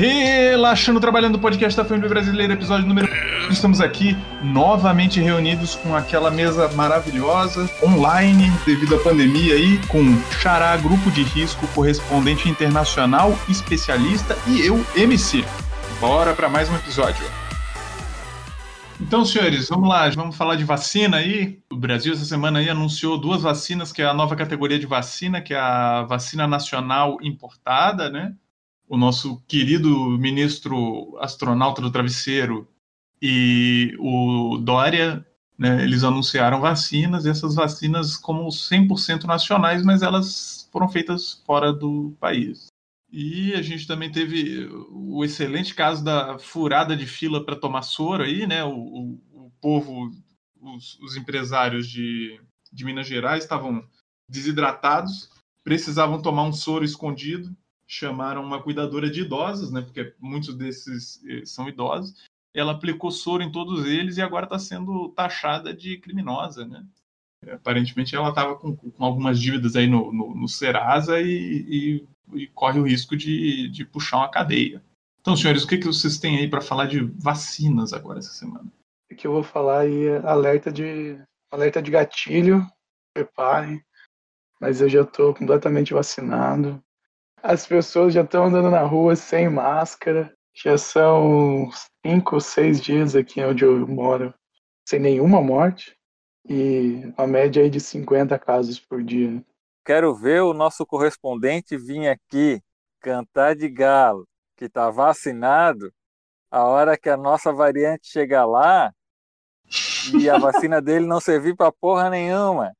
Relaxando, trabalhando no podcast da Família Brasileira, episódio número. Estamos aqui novamente reunidos com aquela mesa maravilhosa, online, devido à pandemia aí, com Xará, grupo de risco, correspondente internacional, especialista e eu, MC. Bora para mais um episódio. Então, senhores, vamos lá, vamos falar de vacina aí. O Brasil essa semana aí anunciou duas vacinas, que é a nova categoria de vacina, que é a vacina nacional importada, né? O nosso querido ministro astronauta do travesseiro e o Dória, né, eles anunciaram vacinas, e essas vacinas como 100% nacionais, mas elas foram feitas fora do país. E a gente também teve o excelente caso da furada de fila para tomar soro aí, né? O, o, o povo, os, os empresários de, de Minas Gerais estavam desidratados, precisavam tomar um soro escondido chamaram uma cuidadora de idosos, né, porque muitos desses eh, são idosos. Ela aplicou soro em todos eles e agora está sendo taxada de criminosa, né? Aparentemente ela estava com, com, algumas dívidas aí no, no, no Serasa e, e, e, corre o risco de, de puxar uma cadeia. Então, senhores, o que, que vocês têm aí para falar de vacinas agora essa semana? O que eu vou falar aí é alerta de, alerta de gatilho, preparem, mas eu já estou completamente vacinado. As pessoas já estão andando na rua sem máscara. Já são cinco ou seis dias aqui onde eu moro sem nenhuma morte. E uma média aí de 50 casos por dia. Quero ver o nosso correspondente vir aqui cantar de galo, que está vacinado. A hora que a nossa variante chegar lá e a vacina dele não servir para porra nenhuma.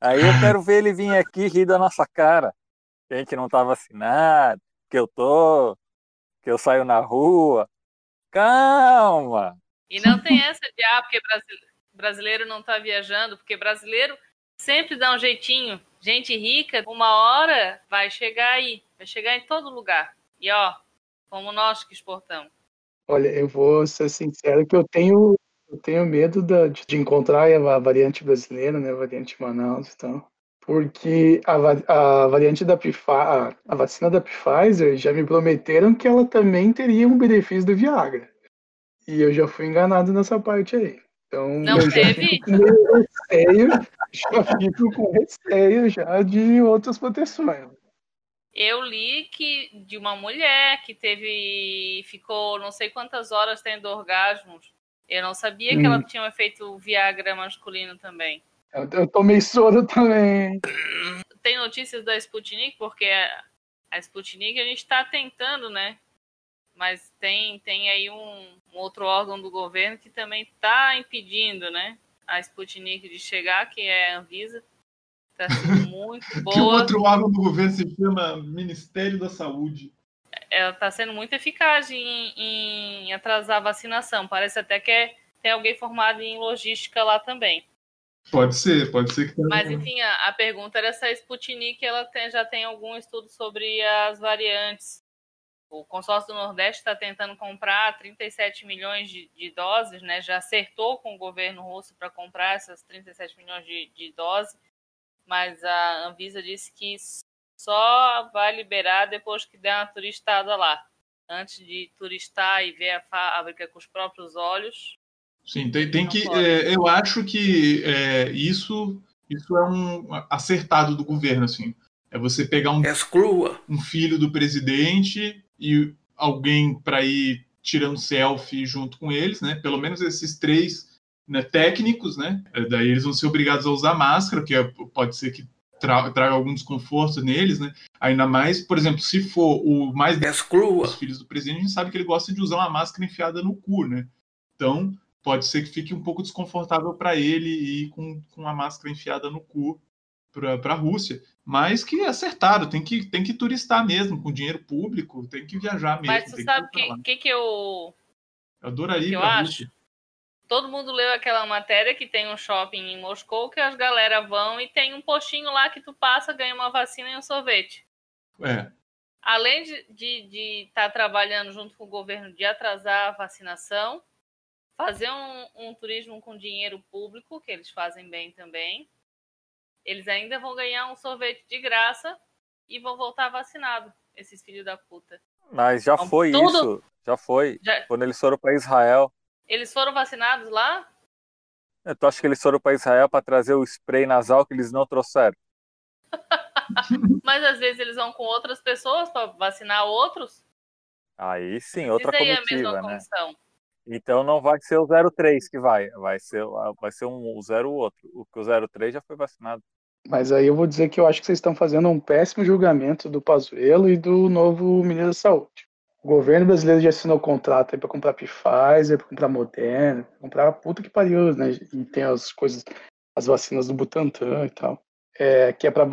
Aí eu quero ver ele vir aqui rir da nossa cara a gente não tá vacinado, que eu tô, que eu saio na rua. Calma! E não tem essa de, ah, porque brasileiro não tá viajando, porque brasileiro sempre dá um jeitinho. Gente rica, uma hora vai chegar aí, vai chegar em todo lugar. E ó, como nós que exportamos. Olha, eu vou ser sincero que eu tenho, eu tenho medo da, de encontrar a variante brasileira, né, a variante Manaus e tal porque a, a variante da Pfizer, a vacina da Pfizer já me prometeram que ela também teria um benefício do Viagra. E eu já fui enganado nessa parte aí. Então, não eu teve? Já fico com receio, já fico com receio já de outras proteções. Eu li que de uma mulher que teve ficou não sei quantas horas tendo orgasmos. Eu não sabia hum. que ela tinha um efeito Viagra masculino também. Eu, eu tomei soro também. Tem notícias da Sputnik, porque a Sputnik a gente está tentando, né? Mas tem, tem aí um, um outro órgão do governo que também está impedindo, né? A Sputnik de chegar, que é a Anvisa. Está sendo muito boa. que outro órgão do governo se chama Ministério da Saúde. Ela está sendo muito eficaz em, em, atrasar a vacinação. Parece até que é, tem alguém formado em logística lá também. Pode ser, pode ser que. Mas enfim, a, a, pergunta era se a Sputnik ela tem, já tem algum estudo sobre as variantes. O consórcio do Nordeste está tentando comprar 37 milhões de, de, doses, né? Já acertou com o governo russo para comprar essas 37 milhões de, de doses, mas a Anvisa disse que só vai liberar depois que der uma turistada lá. Antes de turistar e ver a fábrica com os próprios olhos, Sim, tem, tem que. É, eu acho que é, isso, isso é um acertado do governo, assim. É você pegar um, um filho do presidente e alguém para ir tirando selfie junto com eles, né? Pelo menos esses três né, técnicos, né? É, daí eles vão ser obrigados a usar máscara, que é, pode ser que tra traga algum desconforto neles, né? Ainda mais, por exemplo, se for o mais dos filhos do presidente, a gente sabe que ele gosta de usar uma máscara enfiada no cu, né? Então, pode ser que fique um pouco desconfortável para ele ir com, com a máscara enfiada no cu para a Rússia. Mas que é acertado, tem que, tem que turistar mesmo, com dinheiro público, tem que viajar mesmo. Mas você sabe o que, que, que, eu. Eu adoraria que eu acho? Todo mundo leu aquela matéria que tem um shopping em Moscou que as galera vão e tem um postinho lá que tu passa, ganha uma vacina e um sorvete. É. Além de estar de, de tá trabalhando junto com o governo de atrasar a vacinação, fazer um, um, turismo com dinheiro público, que eles fazem bem também. Eles ainda vão ganhar um sorvete de graça e vão voltar vacinado, esses filhos da puta. Mas já Então, foi tudo- isso. Já foi. Já- Quando eles foram para Israel. Eles foram vacinados lá? Tu acha que eles foram para Israel para trazer o spray nasal que eles não trouxeram? Mas às vezes eles vão com outras pessoas para vacinar outros? Aí sim, outra Isso aí é a comitiva, mesma né? comissão. Então não vai ser o 03 que vai, vai ser, vai ser um o 0 o outro. O que o 03 já foi vacinado. Mas aí eu vou dizer que eu acho que vocês estão fazendo um péssimo julgamento do Pazuello e do novo ministro da Saúde. O governo brasileiro já assinou contrato para comprar Pfizer, para comprar Moderna, pra comprar a puta que pariu, né? E tem as coisas, as vacinas do Butantan e tal, é, que é para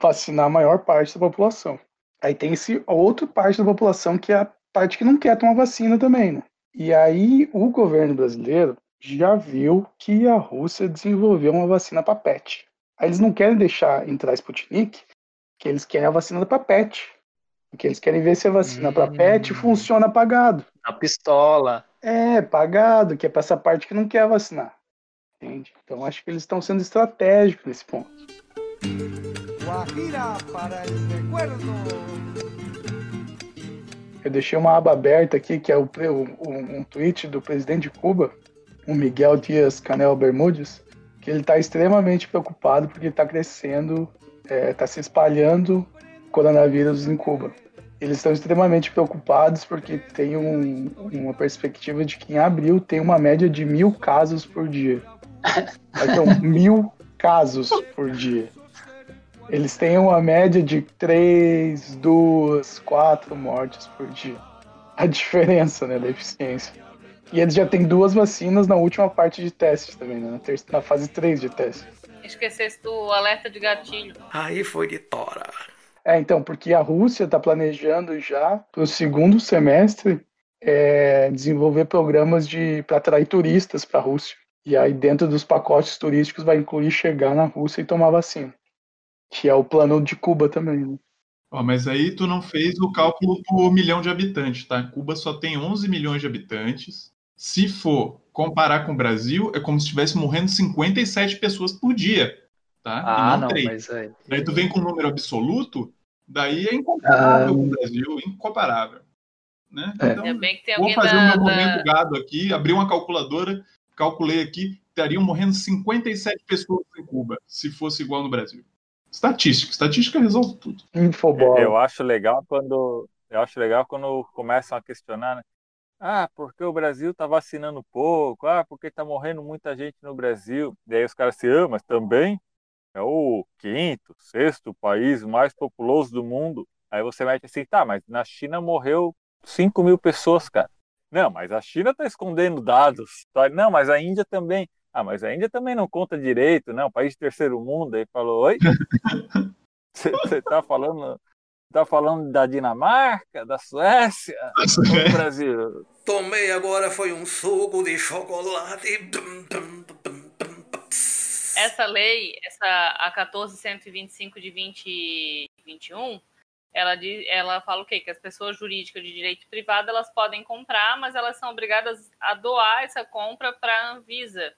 vacinar a maior parte da população. Aí tem esse a outra parte da população que é a parte que não quer tomar vacina também, né? E aí o governo brasileiro já viu que a Rússia desenvolveu uma vacina para PET. Aí eles não querem deixar entrar a Sputnik, que eles querem a vacina para PET. Porque eles querem ver se a vacina para Hum. PET funciona pagado. A pistola. É, pagado, que é para essa parte que não quer vacinar. Entende? Então acho que eles estão sendo estratégicos nesse ponto. Guajira para el recuerdo. Eu deixei uma aba aberta aqui, que é o, um, um tweet do presidente de Cuba, o Miguel Dias Canel Bermudes, que ele está extremamente preocupado porque está crescendo, está se espalhando coronavírus em Cuba. Eles estão extremamente preocupados porque tem um- uma perspectiva de que em abril tem uma média de mil casos por dia. Então, mil casos por dia. Eles têm uma média de três, duas, quatro mortes por dia. A diferença, né, da eficiência. E eles já têm duas vacinas na última parte de testes também, né, na fase 3 de testes. Esquecesse do alerta de gatilho. Aí foi de tora. É, então, porque a Rússia está planejando já para o segundo semestre é, desenvolver programas de para atrair turistas para a Rússia. E aí, dentro dos pacotes turísticos, vai incluir chegar na Rússia e tomar vacina. Que é o plano de Cuba também. Né? Ó, mas aí tu não fez o cálculo por milhão de habitantes, tá? Cuba só tem 11 milhões de habitantes. Se for comparar com o Brasil, é como se estivesse morrendo 57 pessoas por dia, tá? E Ah, não, três. mas aí. Daí tu vem com um número absoluto, daí é incomparável Ah. com o Brasil, incomparável. Né? É. Então, Ainda bem que tem vou fazer da, o meu da- momento gado aqui, abri uma calculadora, calculei aqui, estariam morrendo 57 pessoas em Cuba, se fosse igual no Brasil. Estatística, estatística resolve tudo. Infobola. Eu acho legal quando eu acho legal quando começam a questionar, né? Ah, porque o Brasil tá vacinando pouco? Ah, porque tá morrendo muita gente no Brasil? E aí os caras se ah, mas também é o quinto, sexto país mais populoso do mundo. Aí você mete assim, tá, mas na China morreu 5 mil pessoas, cara. Não, mas a China tá escondendo dados. Tá? Não, mas a Índia também. Ah, mas a Índia também não conta direito, não, país de terceiro mundo. Aí falou, oi? Você tá falando, tá falando da Dinamarca, da Suécia, do Brasil? Tomei agora foi um suco de chocolate. Essa lei, essa a 14125 de 2021, ela diz, ela fala o quê? Que as pessoas jurídicas de direito privado elas podem comprar, mas elas são obrigadas a doar essa compra para a Anvisa,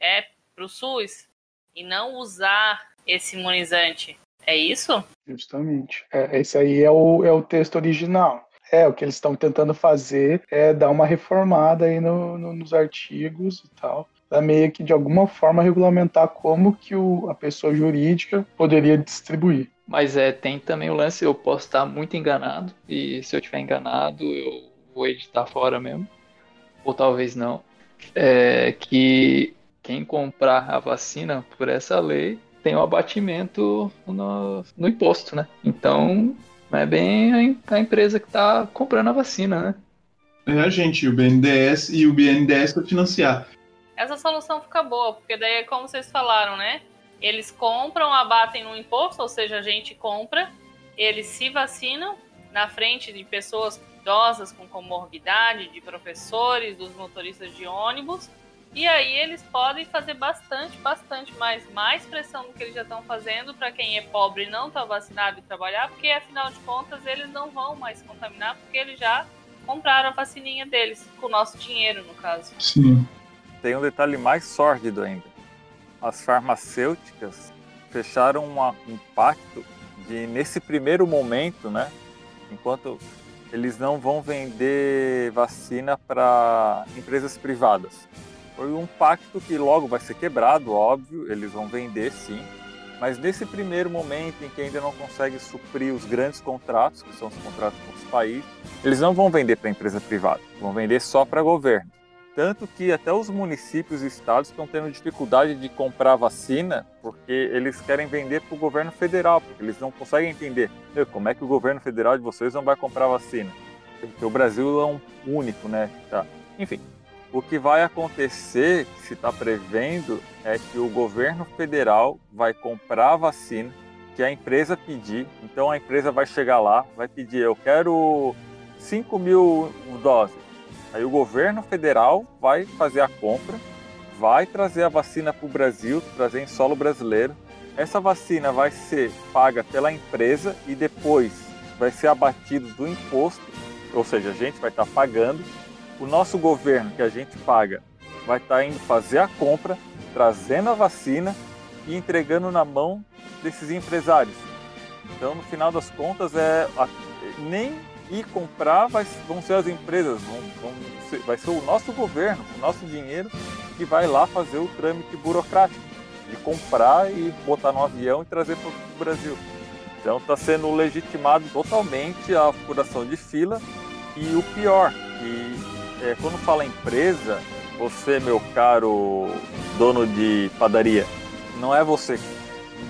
é para o SUS e não usar esse imunizante. É isso? Justamente. É, esse aí é o, é o texto original. É, o que eles estão tentando fazer é dar uma reformada aí no, no- nos artigos e tal, para meio que de alguma forma regulamentar como que o, a pessoa jurídica poderia distribuir. Mas é, tem também o lance, eu posso estar muito enganado, e se eu estiver enganado, eu vou editar fora mesmo, ou talvez não, é que quem comprar a vacina por essa lei tem um abatimento no, no imposto, né? Então, não é bem a, a empresa que está comprando a vacina, né? É a gente, o BNDES e o BNDES para financiar. Essa solução fica boa, porque daí é como vocês falaram, né? Eles compram, abatem no imposto, ou seja, a gente compra, eles se vacinam na frente de pessoas idosas com comorbidade, de professores, dos motoristas de ônibus, e aí eles podem fazer bastante, bastante mais, mais pressão do que eles já estão fazendo para quem é pobre e não está vacinado e trabalhar, porque afinal de contas eles não vão mais contaminar, porque eles já compraram a vacininha deles, com o nosso dinheiro, no caso. Sim. Tem um detalhe mais sórdido ainda. As farmacêuticas fecharam uma- um pacto de, nesse primeiro momento, né? Enquanto eles não vão vender vacina para empresas privadas. Foi um pacto que logo vai ser quebrado, óbvio, eles vão vender sim, mas nesse primeiro momento em que ainda não consegue suprir os grandes contratos, que são os contratos com os países, eles não vão vender para empresa privada, vão vender só para governo. Tanto que até os municípios e estados estão tendo dificuldade de comprar vacina porque eles querem vender para o governo federal, porque eles não conseguem entender como é que o governo federal de vocês não vai comprar vacina. Porque o Brasil é um único, né? Tá. Enfim, o que vai acontecer, que se está prevendo, é que o governo federal vai comprar a vacina que a empresa pedir. Então a empresa vai chegar lá, vai pedir: eu quero 5 mil doses. Aí o governo federal vai fazer a compra, vai trazer a vacina para o Brasil, trazer em solo brasileiro. Essa vacina vai ser paga pela empresa e depois vai ser abatido do imposto, ou seja, a gente vai estar tá pagando. O nosso governo que a gente paga vai estar tá indo fazer a compra, trazendo a vacina e entregando na mão desses empresários. Então, no final das contas, é nem ir comprar vai, vão ser as empresas, vão, vão ser, vai ser o nosso governo, o nosso dinheiro que vai lá fazer o trâmite burocrático de comprar e botar no avião e trazer para o Brasil. Então está sendo legitimado totalmente a furação de fila e o pior, que é, quando fala empresa, você, meu caro dono de padaria, não é você.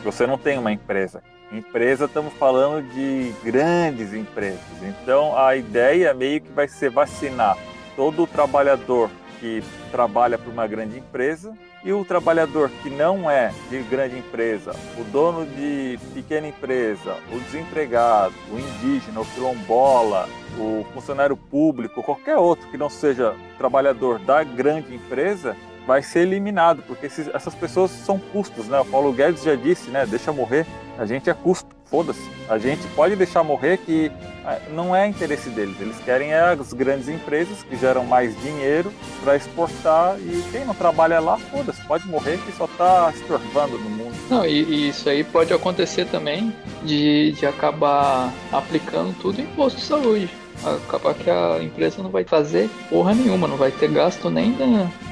Você não tem uma empresa. Empresa, estamos falando de grandes empresas. Então, a ideia meio que vai ser vacinar todo o trabalhador que trabalha para uma grande empresa e o trabalhador que não é de grande empresa, o dono de pequena empresa, o desempregado, o indígena, o quilombola, o funcionário público, qualquer outro que não seja trabalhador da grande empresa, vai ser eliminado, porque esses, essas pessoas são custos, né? O Paulo Guedes já disse, né? Deixa morrer, a gente é custo, foda-se. A gente pode deixar morrer que ah, não é interesse deles, eles querem é as grandes empresas que geram mais dinheiro para exportar e quem não trabalha lá, foda-se, pode morrer que só está estorvando no mundo. Não, e, e, isso aí pode acontecer também de, de acabar aplicando tudo em imposto de saúde acabar que a empresa não vai fazer porra nenhuma, não vai ter gasto nem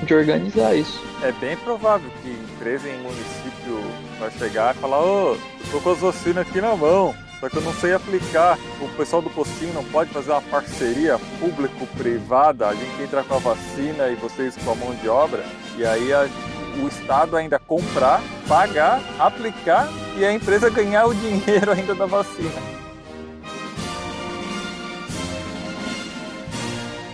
de organizar isso. É bem provável que empresa em município vai chegar e falar, ô, oh, tô com as vacinas aqui na mão, só que eu não sei aplicar. O pessoal do postinho não pode fazer uma parceria público-privada, a gente entra com a vacina e vocês com a mão de obra, e aí a, o Estado ainda comprar, pagar, aplicar e a empresa ganhar o dinheiro ainda da vacina.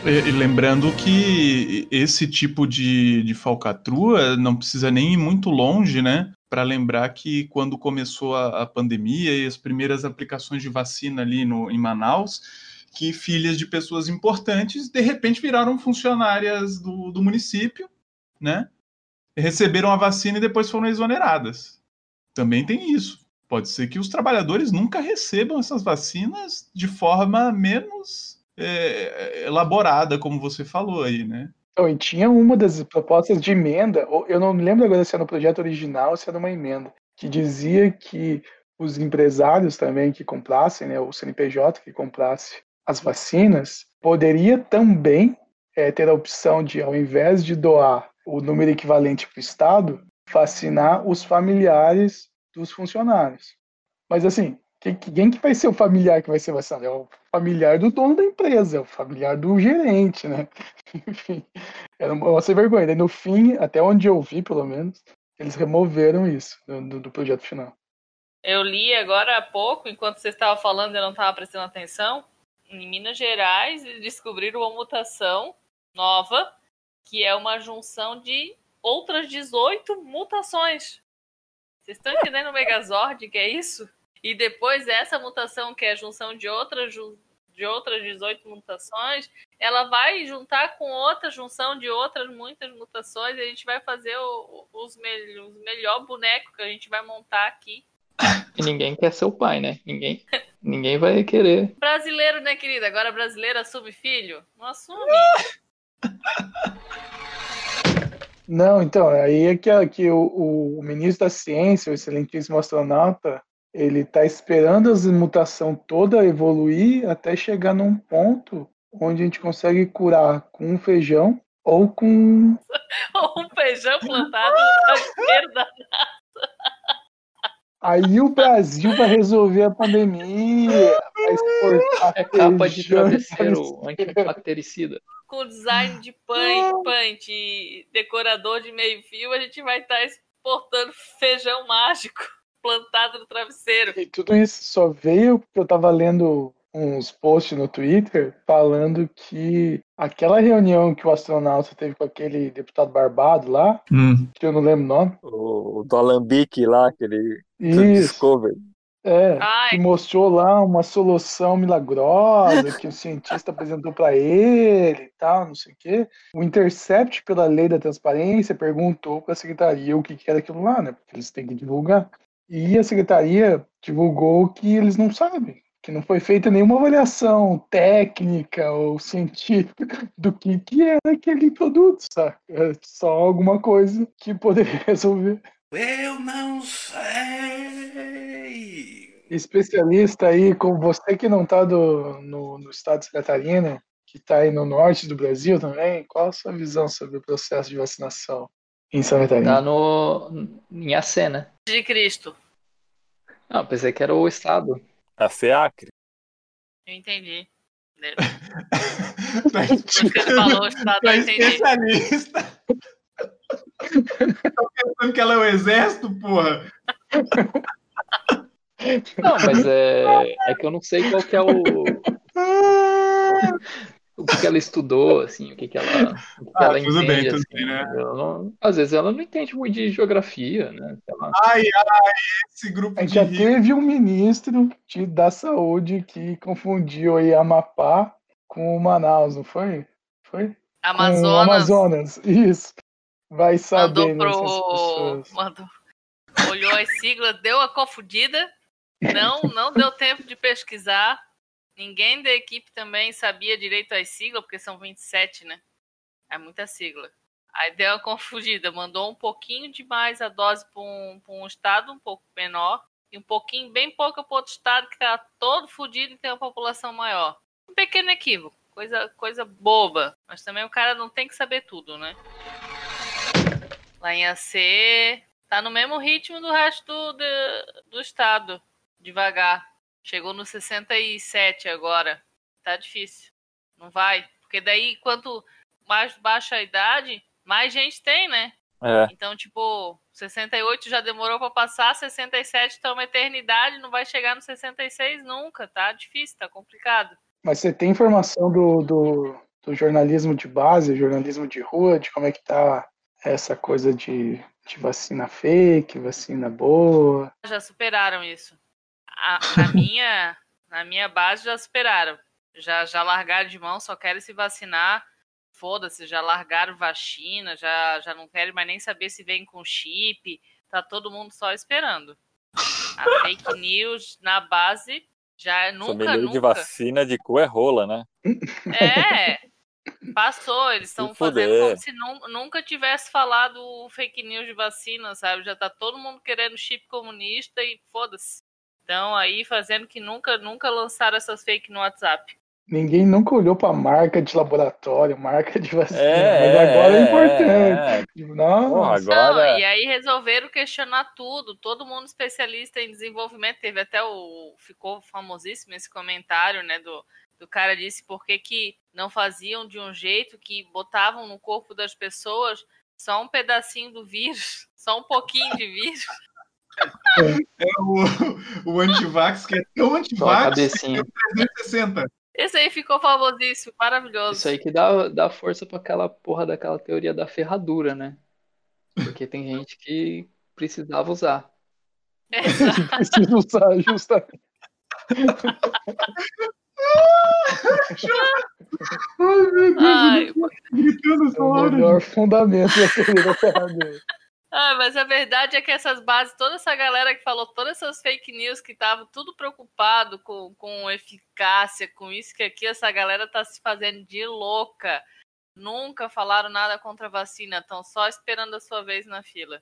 E, lembrando que esse tipo de, de falcatrua não precisa nem ir muito longe, né? Para lembrar que quando começou a, a, pandemia e as primeiras aplicações de vacina ali no, em Manaus, que filhas de pessoas importantes de repente viraram funcionárias do, do município, né? Receberam a vacina e depois foram exoneradas. Também tem isso. Pode ser que os trabalhadores nunca recebam essas vacinas de forma menos é, elaborada, como você falou aí, né? Então, e tinha uma das propostas de emenda, eu não me lembro agora se era no projeto original ou se era uma emenda, que dizia que os empresários também que comprassem, né, o CNPJ que comprasse as vacinas, poderia também é, ter a opção de, ao invés de doar o número equivalente para o Estado, vacinar os familiares dos funcionários. Mas assim, quem, quem que vai ser o familiar que vai ser vacinado? É o familiar do dono da empresa, é o familiar do gerente, né? Enfim, era uma sem vergonha. No fim, até onde eu vi, pelo menos, eles removeram isso do, do projeto final. Eu li agora há pouco, enquanto você estava falando, eu não estava prestando atenção. Em Minas Gerais, descobriram uma mutação nova, que é uma junção de outras 18 mutações. Vocês estão entendendo o Megazord, que é isso? E depois essa mutação, que é a junção de outras, de outras 18 mutações, ela vai juntar com outra junção de outras muitas mutações e a gente vai fazer o, os, me, os melhor boneco que a gente vai montar aqui. E ninguém quer ser o pai, né? Ninguém, ninguém vai querer. Brasileiro, né, querida? Agora brasileiro assume filho? Não assume. Não, então, aí é que, que o, o ministro da Ciência, o excelentíssimo astronauta, ele está esperando as mutação toda evoluir até chegar num ponto onde a gente consegue curar com um feijão ou com Ou um feijão plantado na esquerda. aí o Brasil vai resolver a pandemia, vai exportar É capa de travesseiro antibactericida. Com design de paint e decorador de meio fio, a gente vai estar exportando feijão mágico plantado no travesseiro. E tudo isso só veio porque eu tava lendo uns posts no Twitter falando que aquela reunião que o astronauta teve com aquele deputado barbado lá, Hum. que eu não lembro o nome. O, o do Alambique lá, aquele Discovery. é. Ai, Que mostrou lá uma solução milagrosa que o cientista apresentou para ele e tal, não sei o quê. O Intercept, pela lei da transparência, perguntou para a secretaria o que, que era aquilo lá, né? Porque eles têm que divulgar. E a secretaria divulgou que eles não sabem, que não foi feita nenhuma avaliação técnica ou científica do que, que era aquele produto, sabe? É só alguma coisa que poderia resolver. Eu não sei. especialista aí, como você que não está no, no estado de Santa Catarina, que está aí no norte do Brasil também, qual a sua visão sobre o processo de vacinação em Santa Catarina? Tá no, em AC, né? de Cristo. Não, pensei que era o estado. A FEACRE. Eu entendi. Tá Você falou, estado, Tá eu entendi. especialista. Tá pensando que ela é o exército, porra? Não, mas é, é que eu não sei qual que é o, o que, que ela estudou, assim, o que, que ela, o que Ah, ela tudo entende, bem, tudo assim. bem, né? Não- às vezes ela não entende muito de geografia, né? Lá. Ai, ai, esse grupo A gente de já teve um ministro de, da saúde que confundiu aí Amapá com Manaus, não foi? Foi? Com Amazonas Amazonas, isso. Vai saber, mandou né, essas pro. Mandou, olhou as siglas, deu a confundida. Não, não deu tempo de pesquisar. Ninguém da equipe também sabia direito as siglas, porque são 27, né? É muita sigla. Aí deu a confundida, mandou um pouquinho demais a dose para um, um estado um pouco menor e um pouquinho, bem pouco para outro estado que tá todo fudido e tem uma população maior. Um pequeno equívoco, coisa, coisa boba, mas também o cara não tem que saber tudo, né? Lá em AC, tá no mesmo ritmo do resto do, do, do estado, devagar. Chegou no 67 agora. Tá difícil. Não vai. Porque daí, quanto mais baixa a idade, mais gente tem, né? É. Então, tipo, 68 já demorou pra passar, 67 tá uma eternidade, não vai chegar no 66 nunca, tá difícil, tá complicado. Mas você tem informação do, do, do jornalismo de base, jornalismo de rua, de como é que tá essa coisa de, de vacina fake, vacina boa? Já superaram isso. A, na, minha, na minha base já superaram. Já, já largaram de mão, só querem se vacinar. Foda-se, já largaram vacina, já, já não querem mais nem saber se vem com chip. Tá todo mundo só esperando. A fake news na base já nunca, Sommelier de nunca. vacina de cu é rola, né? É, passou. Eles estão fazendo como se nu- nunca tivesse falado fake news de vacina, sabe? Já tá todo mundo querendo chip comunista e foda-se. Então aí fazendo que nunca, nunca lançaram essas fake no WhatsApp. Ninguém nunca olhou para marca de laboratório, marca de vacina, É, mas agora é, é, importante. é. Nossa, Porra, Não, agora. e aí resolveram questionar tudo. Todo mundo especialista em desenvolvimento. Teve até o. Ficou famosíssimo esse comentário, né? Do, do cara disse por que, que não faziam de um jeito que botavam no corpo das pessoas só um pedacinho do vírus, só um pouquinho de vírus. O, o antivax, que é tão antivax, cabecinha. 360. Esse aí ficou famosíssimo, maravilhoso. Isso aí que dá, dá força pra aquela porra daquela teoria da ferradura, né? Porque tem gente que precisava usar. Exato. preciso usar justamente. Ai, meu Deus, Ai, eu tô gritando É o melhor fundamento da teoria da ferradura. Ah, mas a verdade é que essas bases, toda essa galera que falou todas essas fake news que estavam tudo preocupado com, com eficácia, com isso que aqui, essa galera tá se fazendo de louca. Nunca falaram nada contra a vacina, estão só esperando a sua vez na fila.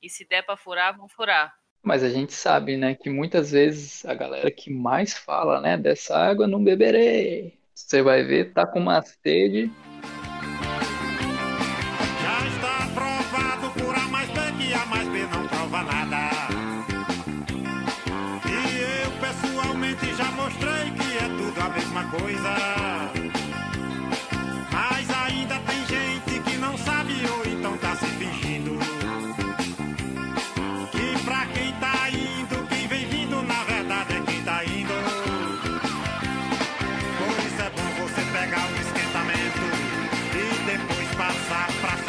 E se der para furar, vão furar. Mas a gente sabe, né, que muitas vezes a galera que mais fala, né, dessa água não beberei. Você vai ver, tá com uma sede, coisa. Mas ainda tem gente que não sabe ou então tá se fingindo. Que pra quem tá indo, quem vem vindo, na verdade é quem tá indo. Por isso é bom você pegar um esquentamento e depois passar pra frente.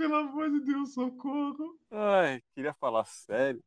pelo amor de Deus, socorro. Ai, queria falar sério.